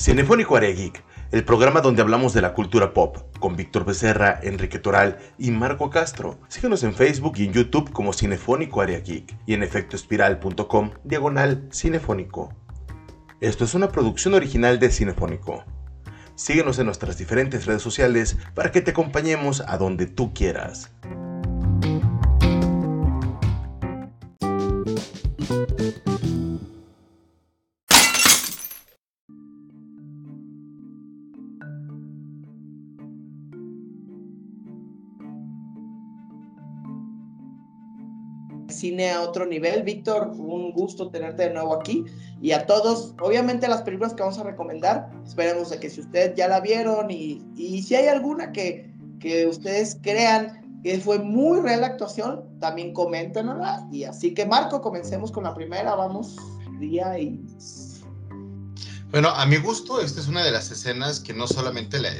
Cinefónico Geek, el programa donde hablamos de la cultura pop, con Víctor Becerra, Enrique Toral y Marco Castro. Síguenos en Facebook y en YouTube como Cinefónico Geek y en efectoespiral.com diagonal cinefónico. Esto es una producción original de Cinefónico. Síguenos en nuestras diferentes redes sociales para que te acompañemos a donde tú quieras. Cine a otro nivel. Víctor, un gusto tenerte de nuevo aquí. Y a todos, obviamente las películas que vamos a recomendar, esperemos de que si ustedes ya la vieron y, y si hay alguna que, que ustedes crean que fue muy real la actuación, también coméntenosla. Y así que Marco, comencemos con la primera, vamos, día y... Bueno, a mi gusto, esta es una de las escenas que no solamente la,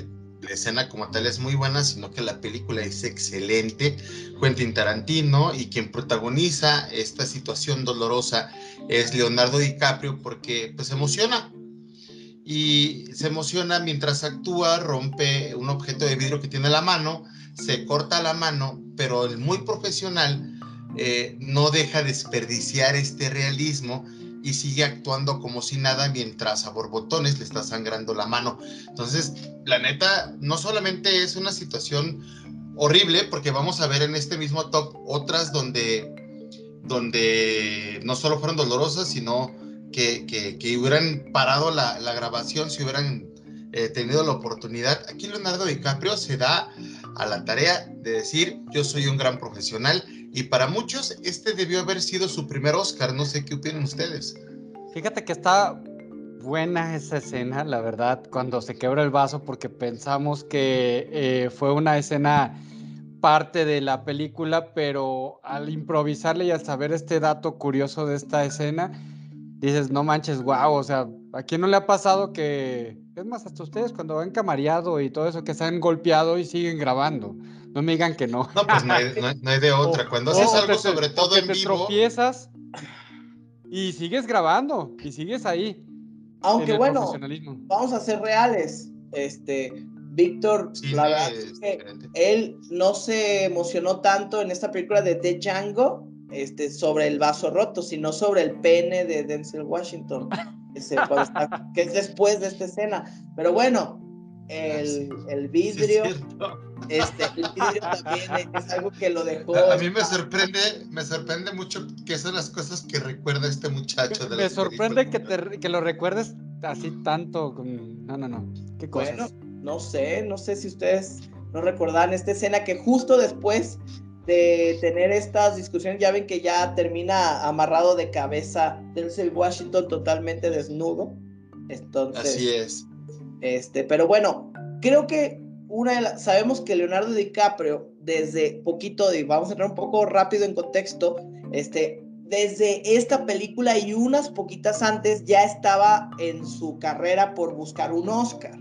la escena como tal es muy buena, sino que la película es excelente. Quentin Tarantino y quien protagoniza esta situación dolorosa es Leonardo DiCaprio porque pues emociona y se emociona mientras actúa, rompe un objeto de vidrio que tiene en la mano, se corta la mano, pero el muy profesional eh, no deja desperdiciar este realismo y sigue actuando como si nada mientras a borbotones le está sangrando la mano. Entonces, la neta, no solamente es una situación horrible, porque vamos a ver en este mismo top otras donde, donde no solo fueron dolorosas, sino que, que, hubieran parado la, la, grabación si hubieran eh, tenido la oportunidad. Aquí Leonardo DiCaprio se da a la tarea de decir, yo soy un gran profesional y para muchos, este debió haber sido su primer Oscar. No sé qué opinan ustedes. Fíjate que está buena esa escena, la verdad, cuando se quebra el vaso, porque pensamos que eh, fue una escena parte de la película, pero al improvisarle y al saber este dato curioso de esta escena, dices, no manches, wow, o sea, ¿a quién no le ha pasado que, es más, hasta ustedes cuando van camariado y todo eso, que se han golpeado y siguen grabando? No me digan que no. No, pues no hay, de otra. Cuando haces algo, sobre todo en te vivo. tropiezas y sigues grabando y sigues ahí. Aunque bueno, vamos a ser reales. Este, Víctor, la verdad él no se emocionó tanto en esta película de The Django este, sobre el vaso roto, sino sobre el pene de Denzel Washington, que es después de esta escena. Pero bueno, el, el vidrio. este, el vidrio también es algo que lo dejó. A, mí me sorprende, me sorprende mucho que son las cosas que recuerda este muchacho. De me sorprende que, te, que lo recuerdes así tanto. No, no, no. ¿Qué cosas? Bueno, no sé, no sé si ustedes no recordan esta escena que justo después de tener estas discusiones, ya ven que ya termina amarrado de cabeza Denzel Washington totalmente desnudo. Entonces, Así es. Este, pero bueno, creo que una de sabemos que Leonardo DiCaprio, desde poquito, y vamos a entrar un poco rápido en contexto, este, desde esta película y unas poquitas antes ya estaba en su carrera por buscar un Oscar.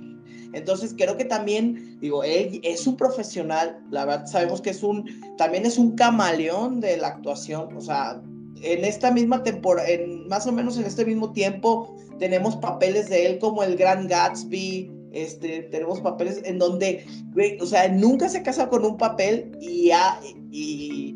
Entonces creo que también, digo, él es un profesional, la verdad sabemos que es un, también es un camaleón de la actuación, o sea, en esta misma temporada, en, más o menos en este mismo tiempo, tenemos papeles de él como el Gran Gatsby, este, tenemos papeles en donde, o sea, nunca se casa con un papel y, ha, y,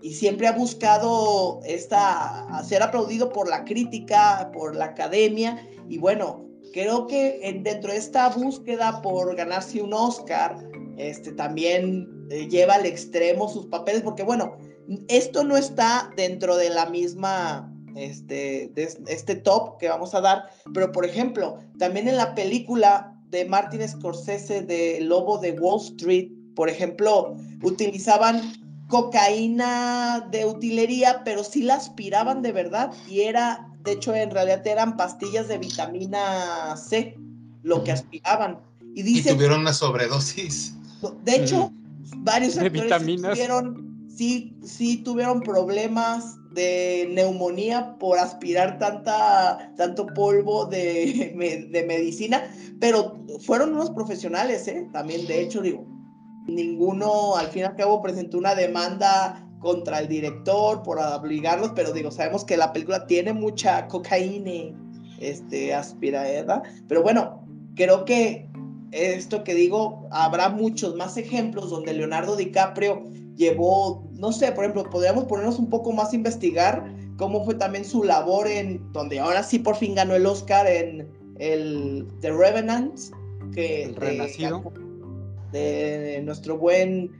y, siempre ha buscado esta, ser aplaudido por la crítica, por la academia, y bueno, creo que dentro de esta búsqueda por ganarse un Oscar, este, también eh, lleva al extremo sus papeles, porque bueno, esto no está dentro de la misma este, este top que vamos a dar, pero por ejemplo, también en la película de Martin Scorsese de Lobo de Wall Street, por ejemplo, utilizaban cocaína de utilería, pero sí la aspiraban de verdad y era, de hecho, en realidad eran pastillas de vitamina C lo que aspiraban. Y, dice, tuvieron una sobredosis. De hecho, varios actores tuvieron sí, sí tuvieron problemas de neumonía por aspirar tanta, tanto polvo de, de medicina, pero fueron unos profesionales, ¿eh? También, de hecho, digo, ninguno al fin y al cabo presentó una demanda contra el director por obligarlos, pero digo, sabemos que la película tiene mucha cocaína este, aspirada, pero bueno, creo que esto que digo, habrá muchos más ejemplos donde Leonardo DiCaprio llevó, no sé, por ejemplo, podríamos ponernos un poco más a investigar cómo fue también su labor en, donde ahora sí por fin ganó el Oscar en el The Revenant, que... El Renacido. De, nuestro buen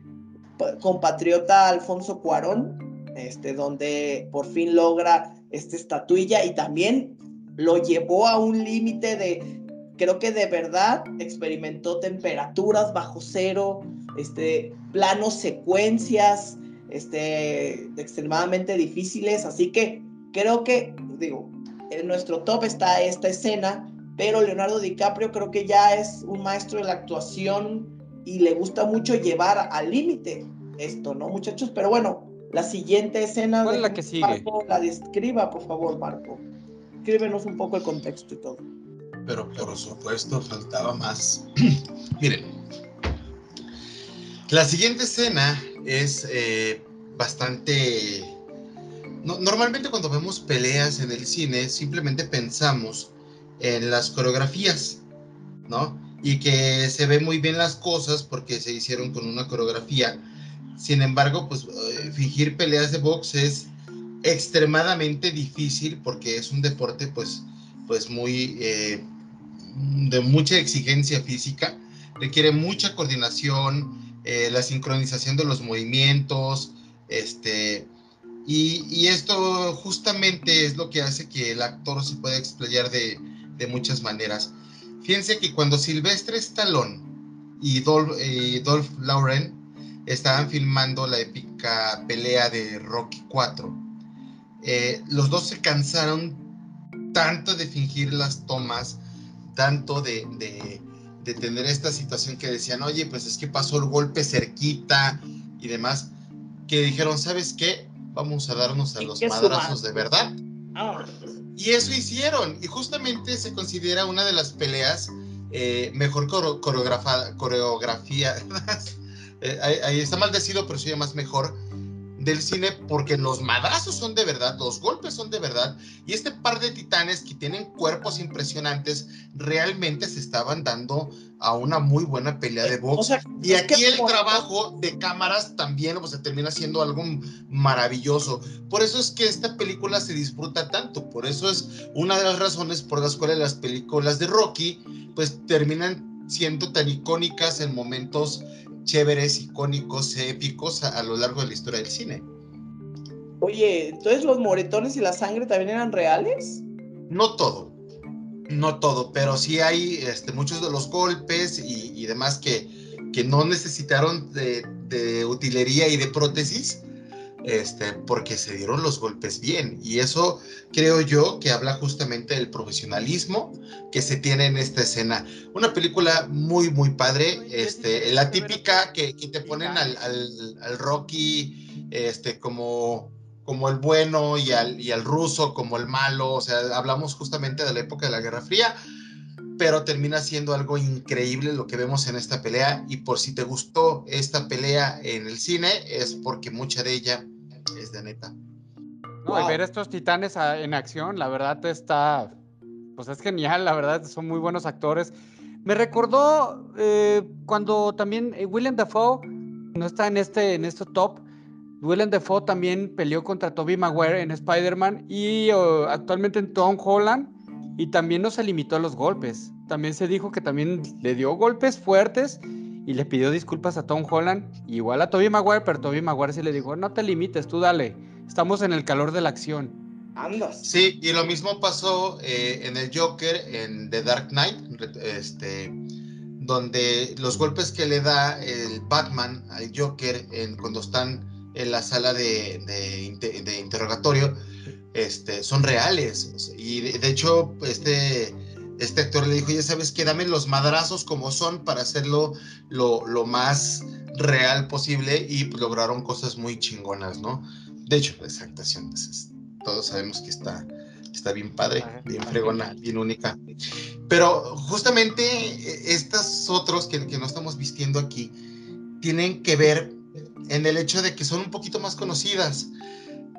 compatriota Alfonso Cuarón, este, donde por fin logra esta estatuilla y también lo llevó a un límite de, creo que de verdad experimentó temperaturas bajo cero, este, planos, secuencias, este, extremadamente difíciles, así que creo que, digo, en nuestro top está esta escena, pero Leonardo DiCaprio creo que ya es un maestro de la actuación y le gusta mucho llevar al límite esto, ¿no, muchachos? Pero bueno, la siguiente escena ¿Cuál es la que sigue? la describa, por favor, Marco. Escríbenos un poco el contexto y todo. Pero por supuesto, faltaba más. Miren, la siguiente escena es eh, bastante... normalmente cuando vemos peleas en el cine, simplemente pensamos en las coreografías, ¿no? Y que se ven muy bien las cosas porque se hicieron con una coreografía. Sin embargo, pues eh, fingir peleas de box es extremadamente difícil porque es un deporte pues, pues muy eh, de mucha exigencia física, requiere mucha coordinación, eh, la sincronización de los movimientos, este, y, esto justamente es lo que hace que el actor se pueda explayar de, muchas maneras. Fíjense que cuando Silvestre Stallone y Dolph, eh, Dolph Lauren estaban filmando la épica pelea de Rocky 4, eh, los dos se cansaron tanto de fingir las tomas, tanto de, de tener esta situación que decían, oye, pues es que pasó el golpe cerquita y demás, que dijeron, ¿sabes qué? Vamos a darnos a los madrazos de verdad. Y eso hicieron, y justamente se considera una de las peleas eh, mejor coreografía. Eh, ahí, está maldecido, pero se más mejor del cine porque los madrazos son de verdad, los golpes son de verdad y este par de titanes que tienen cuerpos impresionantes realmente se estaban dando a una muy buena pelea de box. y aquí el trabajo de cámaras también o sea, termina siendo algo maravilloso. Por eso es que esta película se disfruta tanto, por eso es una de las razones por las cuales las películas de Rocky pues terminan siendo tan icónicas en momentos chéveres, icónicos, épicos a, lo largo de la historia del cine. Oye, entonces los moretones y la sangre también eran reales? No todo, no todo, pero sí hay este, muchos de los golpes y, demás que, que no necesitaron de, de utilería y de prótesis, este, porque se dieron los golpes bien. Y eso creo yo que habla justamente del profesionalismo que se tiene en esta escena. Una película muy, muy padre, este, la típica que, que te ponen al, al, Rocky este, como, como el bueno y al, y al ruso como el malo. O sea, hablamos justamente de la época de la Guerra Fría pero termina siendo algo increíble lo que vemos en esta pelea y por si te gustó esta pelea en el cine es porque mucha de ella es de neta. No, ver estos titanes en acción, la verdad está, pues es genial, la verdad, son muy buenos actores. Me recordó eh, cuando también eh, William Dafoe no está en este, en este top. Willem Dafoe también peleó contra Tobey Maguire en Spider-Man y actualmente en Tom Holland y también no se limitó a los golpes. También se dijo que también le dio golpes fuertes y le pidió disculpas a Tom Holland, igual a Toby Maguire, pero Toby Maguire sí le dijo, no te limites, tú dale, estamos en el calor de la acción. Andas. Sí, y lo mismo pasó eh, en el Joker, en The Dark Knight, este, donde los golpes que le da el Batman al Joker en, cuando están en la sala de, de, interrogatorio, este, son reales. Y de hecho, este este actor le dijo, ya sabes que dame los madrazos como son para hacerlo lo, más real posible y lograron cosas muy chingonas, ¿no? De hecho, esa actuación, pues, todos sabemos que está, está bien padre, bien fregona, bien única. Pero justamente e, estas otros que, que no estamos vistiendo aquí tienen que ver en el hecho de que son un poquito más conocidas.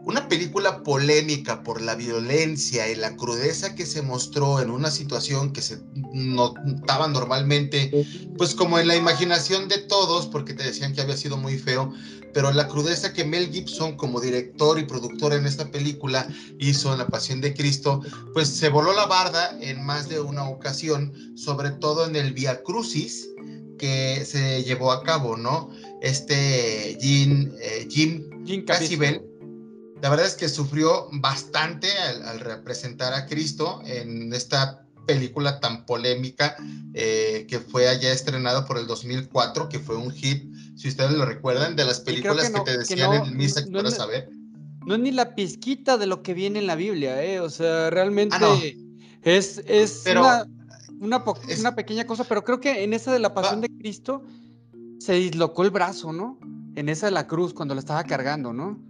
Una película polémica por la violencia y la crudeza que se mostró en una situación que se notaba normalmente, pues como en la imaginación de todos, porque te decían que había sido muy feo, pero la crudeza que Mel Gibson como director y productor en esta película hizo en La Pasión de Cristo, pues se voló la barda en más de una ocasión, sobre todo en el Via Crucis que se llevó a cabo, ¿no? Este Jim, eh, Jim, Jim la verdad es que sufrió bastante al, representar a Cristo en esta película tan polémica eh, que fue allá estrenada por el 2004, que fue un hit, si ustedes lo recuerdan, de las películas que, te decían en misa que no, saber. No es ni la pizquita de lo que viene en la Biblia, ¿eh? O sea, realmente ah, es, es, una, una, pequeña cosa, pero creo que en esa de la pasión de Cristo se dislocó el brazo, ¿no? En esa de la cruz, cuando la estaba cargando, ¿no?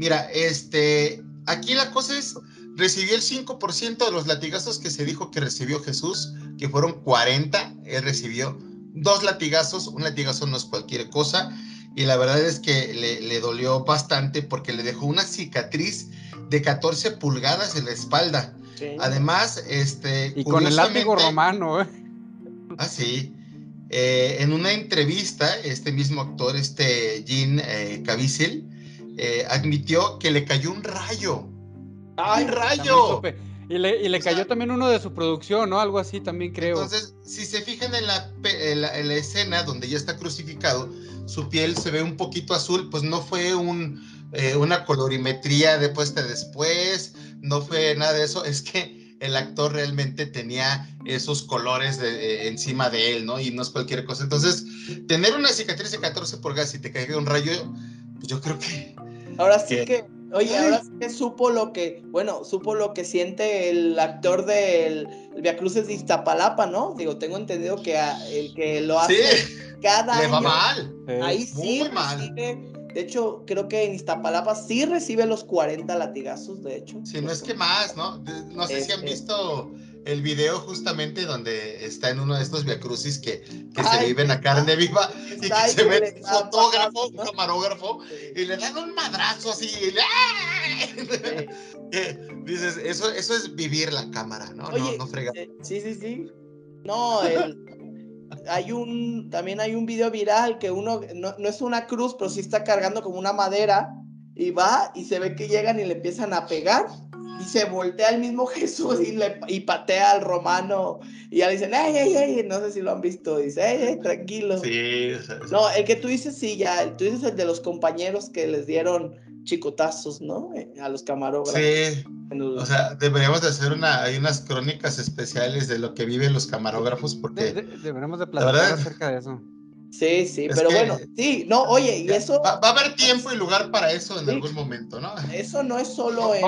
Mira, este, aquí la cosa es, recibió el 5% de los latigazos que se dijo que recibió Jesús, que fueron 40, él recibió dos latigazos, un latigazo no es cualquier cosa, y la verdad es que le, dolió bastante porque le dejó una cicatriz de 14 pulgadas en la espalda. Además, este... Y con el látigo romano, ¿eh? Ah, sí. Eh, en una entrevista, este mismo actor, este Jean eh, Caviezel, eh, admitió que le cayó un rayo. ¡Ay, rayo! Y le, y le cayó también uno de su producción, ¿no? Algo así también creo. Entonces, si se fijan en la, en la, escena donde ya está crucificado, su piel se ve un poquito azul, pues no fue un, eh, una colorimetría de puesta después, no fue nada de eso, es que el actor realmente tenía esos colores de, eh, encima de él, ¿no? Y no es cualquier cosa. Entonces, tener una cicatriz de 14 pulgadas y te caiga un rayo, pues yo creo que Ahora sí que, oye, ahora sí que supo lo que, bueno, supo lo que siente el actor del Via Cruces de Iztapalapa, ¿no? Digo, tengo entendido que el que lo hace cada le año. va mal. Ahí sí mal. De hecho, creo que en Iztapalapa sí recibe los 40 latigazos, de hecho. Sí, no es que más, ¿no? No sé si han visto el video justamente donde está en uno de estos viacrucis que, que se viven a carne viva y que se ve un fotógrafo, un camarógrafo y le dan un madrazo así. dices, eso, eso es vivir la cámara, ¿no? no, no frega. Eh, sí, sí, sí. No, hay un, también hay un video viral que uno, no, no es una cruz, pero sí está cargando como una madera y va y se ve que llegan y le empiezan a pegar y se voltea el mismo Jesús y, le, y patea al romano y ya le dicen, ¡ay, ay, ay! No sé si lo han visto. Dice, ¡ay, ay, tranquilo! Sí, No, el que tú dices, sí, ya. Tú dices el de los compañeros que les dieron chicotazos, ¿no? Eh, a los camarógrafos. Sí. O sea, deberíamos de hacer una, hay unas crónicas especiales de lo que viven los camarógrafos porque... deberíamos de platicar acerca de eso. Sí, sí, pero bueno, sí, no, oye, y eso... Va, a haber tiempo y lugar para eso en algún momento, ¿no? Eso no es solo en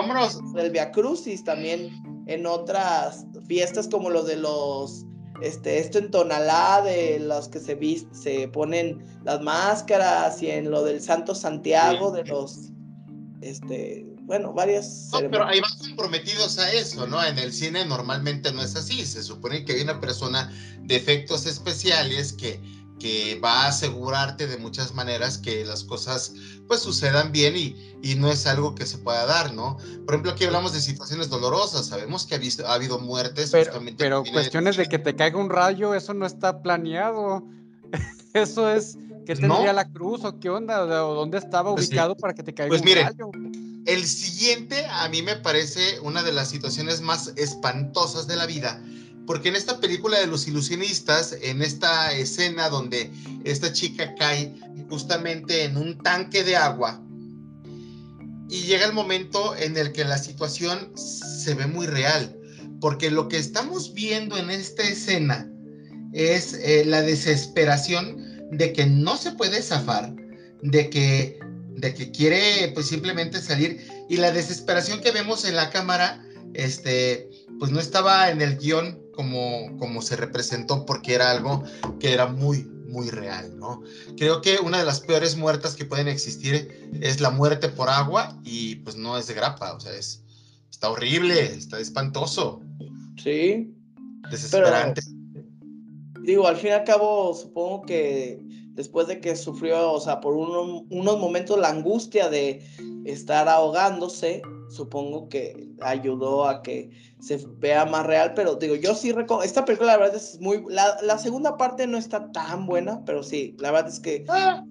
el Via Crucis, también en otras fiestas como los de los, este, esto en Tonalá, de los que se, se ponen las máscaras, y en lo del Santo Santiago, de los, este, bueno, varias... No, pero ahí van comprometidos a eso, ¿no? En el cine normalmente no es así, se supone que hay una persona de efectos especiales que que va a asegurarte de muchas maneras que las cosas pues sucedan bien y, y, no es algo que se pueda dar, ¿no? Por ejemplo, aquí hablamos de situaciones dolorosas, sabemos que ha, visto, ha habido muertes. Pero, pero cuestiones de... que te caiga un rayo, eso no está planeado. eso es que tendría la cruz o qué onda, o dónde estaba pues ubicado para que te caiga pues un rayo. El siguiente a mí me parece una de las situaciones más espantosas de la vida porque en esta película de los ilusionistas, en esta escena donde esta chica cae justamente en un tanque de agua, y llega el momento en el que la situación se ve muy real, porque lo que estamos viendo en esta escena es eh, la desesperación de que no se puede zafar, de que, de que quiere pues simplemente salir, y la desesperación que vemos en la cámara, este, pues no estaba en el guion como, como se representó porque era algo que era muy, muy real, ¿no? Creo que una de las peores muertes que pueden existir es la muerte por agua y pues no es de grapa, o sea, es, está horrible, está espantoso. Sí. Desesperante. digo, al fin y al cabo, supongo que después de que sufrió, o sea, por unos momentos la angustia de estar ahogándose, supongo que ayudó a que se vea más real, pero digo, yo sí recuerdo, esta película la verdad es muy, la, la, segunda parte no está tan buena, pero sí, la verdad es que ah.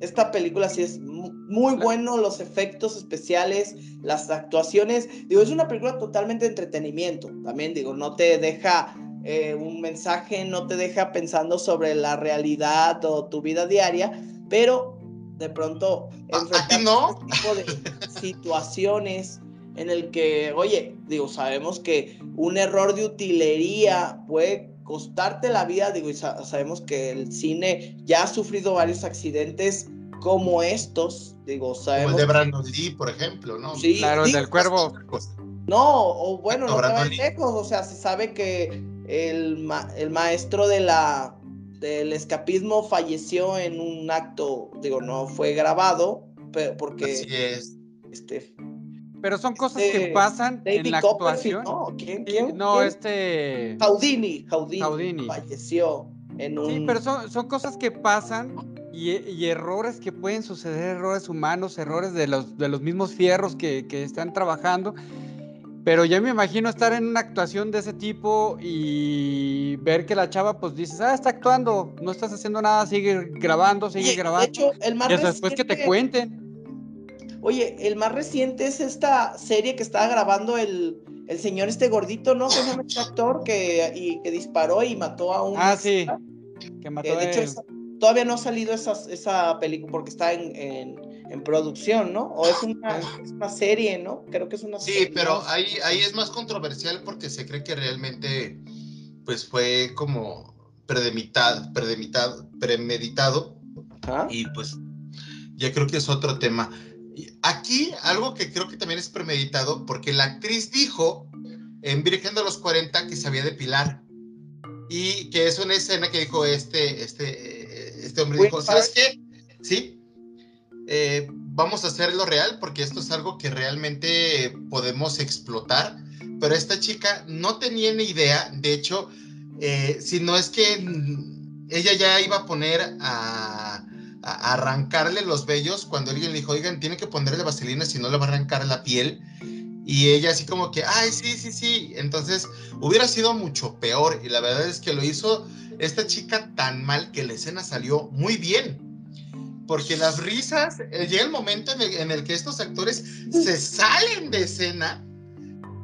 esta película sí es muy bueno, los efectos especiales, las actuaciones, digo, es una película totalmente de entretenimiento, también digo, no te deja eh, un mensaje, no te deja pensando sobre la realidad o tu vida diaria, pero de pronto enfrentar no? este tipo de situaciones en el que, oye, digo, sabemos que un error de utilería puede costarte la vida, digo, y sabemos que el cine ya ha sufrido varios accidentes como estos, digo, sabemos. Como el de Brandon Lee, por ejemplo, ¿no? Sí, claro, el del cuervo. No, o bueno, no, no lejos, o sea, se sabe que el, el maestro de la del escapismo falleció en un acto, digo, no fue grabado, pero porque... Así es. Este, pero son cosas que este, pasan en la actuación. No, ¿quién? quién no, este... Houdini, Houdini, falleció en un... Sí, pero son, son cosas que pasan y, y, errores que pueden suceder, errores humanos, errores de los, de los mismos fierros que, que están trabajando pero ya me imagino estar en una actuación de ese tipo y ver que la chava, pues dices, ah, está actuando, no estás haciendo nada, sigue grabando, sigue grabando. De hecho, el más y después que te cuenten. Oye, el más reciente es esta serie que estaba grabando el, el señor este gordito, ¿no? Que es un actor que, y, que disparó y mató a un. Ah, sí. Que mató de hecho, todavía no ha salido esa, esa película porque está en en producción, ¿no? O es una, serie, ¿no? Creo que es una serie. Sí, pero ahí, ahí es más controversial porque se cree que realmente pues fue como premeditado, premeditado, premeditado y pues ya creo que es otro tema. Aquí algo que creo que también es premeditado porque la actriz dijo en Virgen de los 40 que sabía depilar y que es una escena que dijo este, este, este hombre, dijo, ¿sabes qué? Sí, eh, vamos a hacerlo real porque esto es algo que realmente podemos explotar. Pero esta chica no tenía ni idea, de hecho, eh, si no es que ella ya iba a poner a, arrancarle los vellos cuando alguien le dijo, oigan, tiene que ponerle vaselina si no le va a arrancar la piel. Y ella así como que, ay, sí, sí, sí. Entonces hubiera sido mucho peor. Y la verdad es que lo hizo esta chica tan mal que la escena salió muy bien porque las risas, eh, llega el momento en el, que estos actores se salen de escena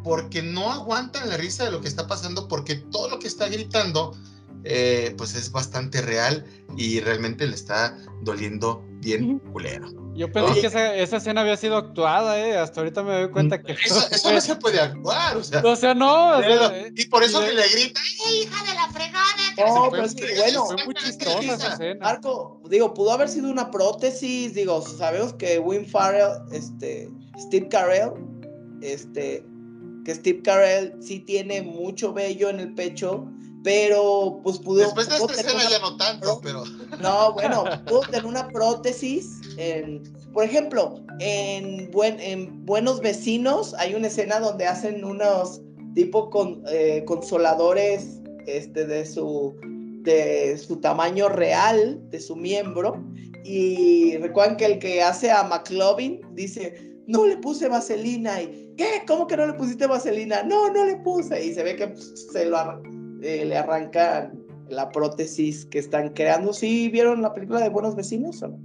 porque no aguantan la risa de lo que está pasando, porque todo lo que está gritando, eh, pues es bastante real y realmente le está doliendo bien culero. Yo pensé que esa, escena había sido actuada, ¿eh? Hasta ahorita me doy cuenta que. Eso, no se puede actuar, o sea. O sea, no. y por eso que le grita, ¡Ay, hija de la fregada! No, pero es que, bueno. Fue muy chistosa esa escena. Marco, digo, pudo haber sido una prótesis, digo, sabemos que Wim Farrell, este, Steve Carell, este, que Steve Carell sí tiene mucho vello en el pecho, pero pues pudo. Después de esta escena ya no tanto, pero. No, bueno, tener una prótesis. por ejemplo, en, buen, en Buenos Vecinos hay una escena donde hacen unos tipo eh, consoladores este, de, su, tamaño real, de su miembro. Y recuerdan que el que hace a McLovin dice, no le puse vaselina. Y, ¿qué? ¿Cómo que no le pusiste vaselina? No, no le puse. Y se ve que se lo eh, le arranca la prótesis que están creando. ¿Sí vieron la película de Buenos Vecinos o no?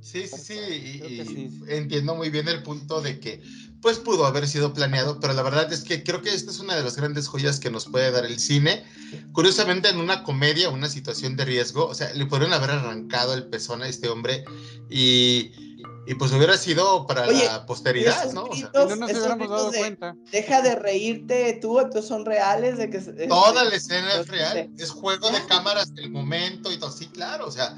Sí, sí, sí. entiendo muy bien el punto de que pues pudo haber sido planeado, pero la verdad es que creo que esta es una de las grandes joyas que nos puede dar el cine. Curiosamente, en una comedia, una situación de riesgo, o sea, le podrían haber arrancado el pezón a este hombre y, y pues hubiera sido para la posteridad, ¿no? O sea, no nos hubiéramos dado cuenta. Deja de reírte tú, entonces son reales. de que Toda la escena es real, es juego de cámaras del momento y todo, sí, claro, o sea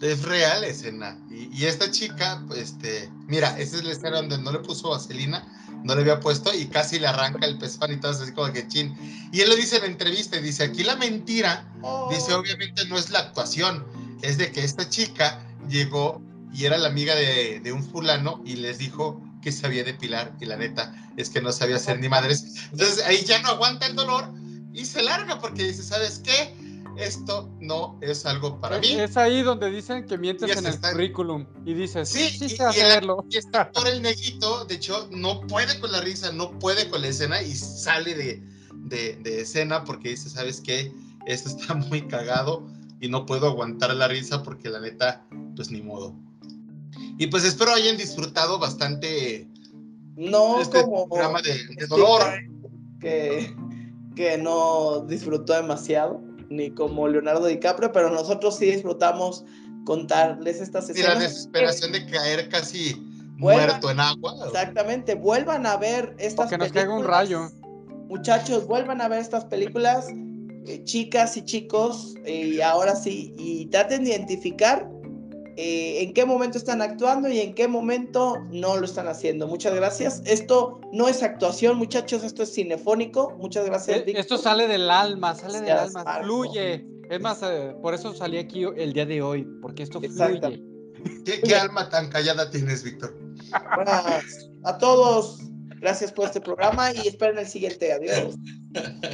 es real escena. Y, esta chica, este, mira, esa es la escena donde no le puso vaselina, no le había puesto y casi le arranca el pezón y todo así como que chin. Y él lo dice en la entrevista, dice, aquí la mentira, dice, oh. obviamente no es la actuación, es de que esta chica llegó y era la amiga de, de un fulano y les dijo que sabía depilar y la neta es que no sabía hacer ni madres. Entonces ahí ya no aguanta el dolor y se larga porque dice, ¿sabes qué? esto no es algo para mí. Es ahí donde dicen que mientes en el currículum y dices, sí, sí sé hacerlo. Y está por el neguito, de hecho, no puede con la risa, no puede con la escena y sale de, de, de escena porque dice, ¿sabes qué? Esto está muy cagado y no puedo aguantar la risa porque la neta, pues ni modo. Y pues espero hayan disfrutado bastante no este como programa de, dolor. Que, que no disfrutó demasiado, ni como Leonardo DiCaprio, pero nosotros sí disfrutamos contarles estas escenas. Y la desesperación de caer casi muerto en agua. Exactamente, vuelvan a ver estas que nos caiga un rayo. Muchachos, vuelvan a ver estas películas, eh, chicas y chicos, y ahora sí, y traten de identificar eh, en qué momento están actuando y en qué momento no lo están haciendo. Muchas gracias. Esto no es actuación, muchachos, esto es cinefónico. Muchas gracias. Eh, esto sale del alma, sale del alma, fluye. Es más, eh, por eso salí aquí el día de hoy, porque esto fluye. ¿Qué, alma tan callada tienes, Víctor? Buenas a todos. Gracias por este programa y esperen el siguiente. Adiós.